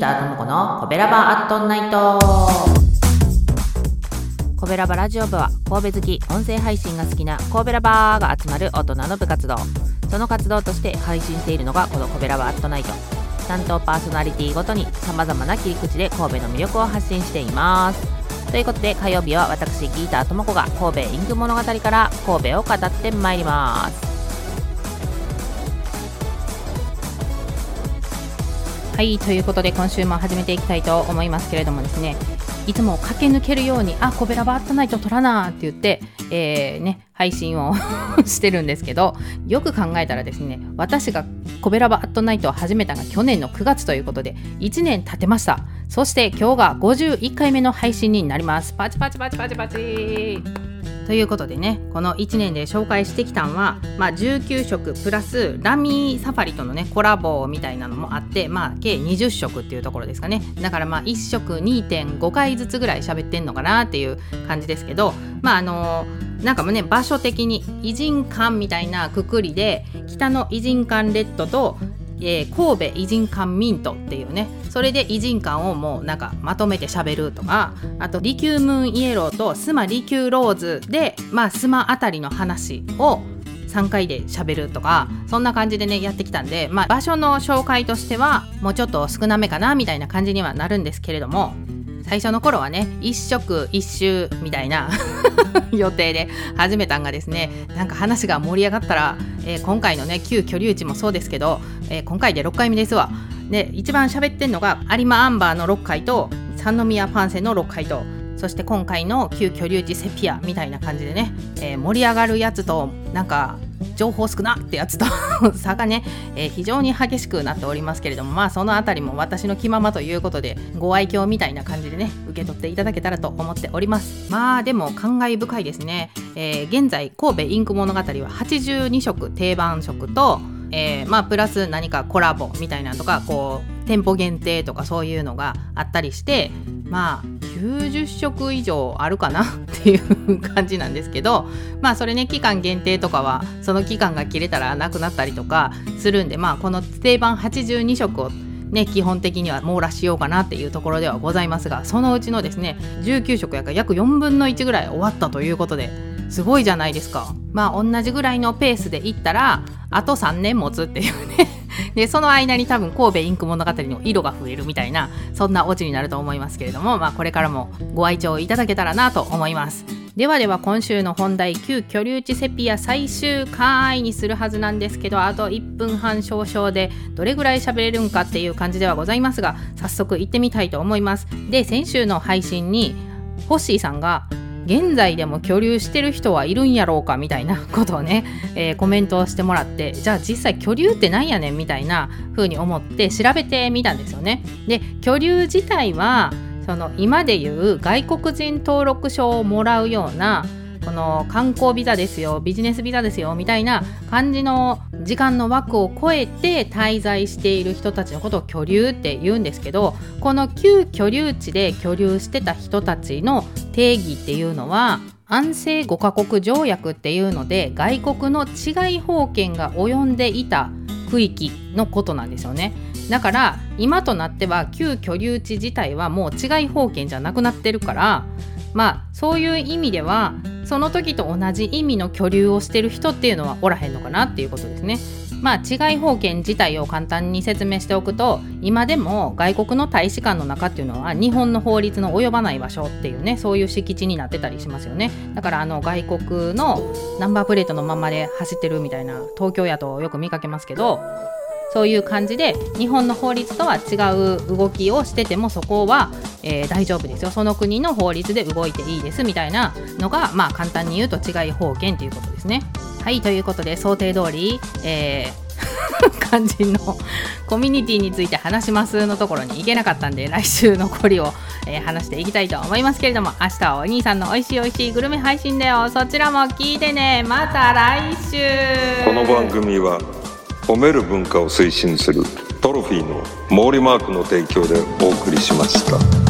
ターともこのコベラバアットナイト。コベラバラジオ部は神戸好き音声配信が好きな神戸ラバーが集まる大人の部活動。その活動として配信しているのがこのコベラバアットナイト。担当パーソナリティごとに様々な切り口で神戸の魅力を発信しています。ということで火曜日は私ギーターともこが神戸インク物語から神戸を語ってまいります。はいということで今週も始めていきたいと思いますけれどもですねいつも駆け抜けるように「あコベラバットナイト撮らな」って言って、えー、ね、配信を してるんですけどよく考えたらですね私がコベラバットナイトを始めたが去年の9月ということで1年経てました。そして今日が51回目の配信になります。パチパチパチパチパチ。ということでねこの1年で紹介してきたんは、まあ、19色プラスラミーサファリとのねコラボみたいなのもあってまあ計20色っていうところですかね。だからまあ1色2.5回ずつぐらい喋ってんのかなっていう感じですけどまああの、なんかもね場所的に異人館みたいなくくりで北野異人館レッドとえー、神戸異人館ミントっていうねそれで異人館をもうなんかまとめてしゃべるとかあとリキュームーンイエローとスマリキューローズでまあ須磨あたりの話を3回でしゃべるとかそんな感じでねやってきたんで、まあ、場所の紹介としてはもうちょっと少なめかなみたいな感じにはなるんですけれども最初の頃はね一食一周みたいな 予定で始めたんがですねなんか話が盛り上がったら、えー、今回のね旧居留地もそうですけど、えー、今回で6回目ですわ。で一番喋ってんのが有馬アンバーの6回と三宮パンセの6回とそして今回の旧居留地セピアみたいな感じでね、えー、盛り上がるやつとなんか情報少なってやつと 差がね、えー、非常に激しくなっておりますけれどもまあその辺りも私の気ままということでご愛嬌みたいな感じでね受け取っていただけたらと思っております。まあでも感慨深いですね、えー、現在神戸インク物語は82色定番色とえー、まあプラス何かコラボみたいなとかこう店舗限定とかそういうのがあったりしてまあ90色以上あるかなっていう感じなんですけどまあそれね期間限定とかはその期間が切れたらなくなったりとかするんでまあこの定番82色をね、基本的には網羅しようかなっていうところではございますがそのうちのですね19色やから約4分の1ぐらい終わったということですごいじゃないですか。まあ同じぐらいのペースでいったらあと3年持つっていうね。でその間に多分神戸インク物語の色が増えるみたいなそんなオチになると思いますけれども、まあ、これからもご愛聴いただけたらなと思います。ではでは今週の本題旧居留地セピア最終回にするはずなんですけどあと1分半少々でどれぐらい喋れるんかっていう感じではございますが早速行ってみたいと思います。で先週の配信にホッシーさんが現在でも居留してる人はいるんやろうかみたいなことをね、えー、コメントをしてもらってじゃあ実際居留って何やねんみたいな風に思って調べてみたんですよね。で居留自体はその今でいう外国人登録証をもらうようなこの観光ビザですよビジネスビザですよみたいな感じの時間の枠を超えて滞在している人たちのことを居留って言うんですけどこの旧居留地で居留してた人たちの定義っていうのは安政5カ国条約っていうので外国の治外法権が及んでいた区域のことなんですよね。だから今となっては旧居留地自体はもう治外法権じゃなくなってるからまあそういう意味ではその時と同じ意味の居留をしてる人っていうのはおらへんのかなっていうことですね。まあ違い法権自体を簡単に説明しておくと今でも外国の大使館の中っていうのは日本の法律の及ばない場所っていうねそういう敷地になってたりしますよねだからあの外国のナンバープレートのままで走ってるみたいな東京やとよく見かけますけどそういう感じで日本の法律とは違う動きをしててもそこは、えー、大丈夫ですよその国の法律で動いていいですみたいなのがまあ簡単に言うと違い法権ということですね。はいということで想定通り、えー 肝心のコミュニティについて話しますのところに行けなかったんで来週残りを、えー、話していきたいと思いますけれども明日はお兄さんの美味しい美味しいグルメ配信だよ。そちらも聞いてね。また来週。この番組は褒める文化を推進するトロフィーの毛利マークの提供でお送りしました。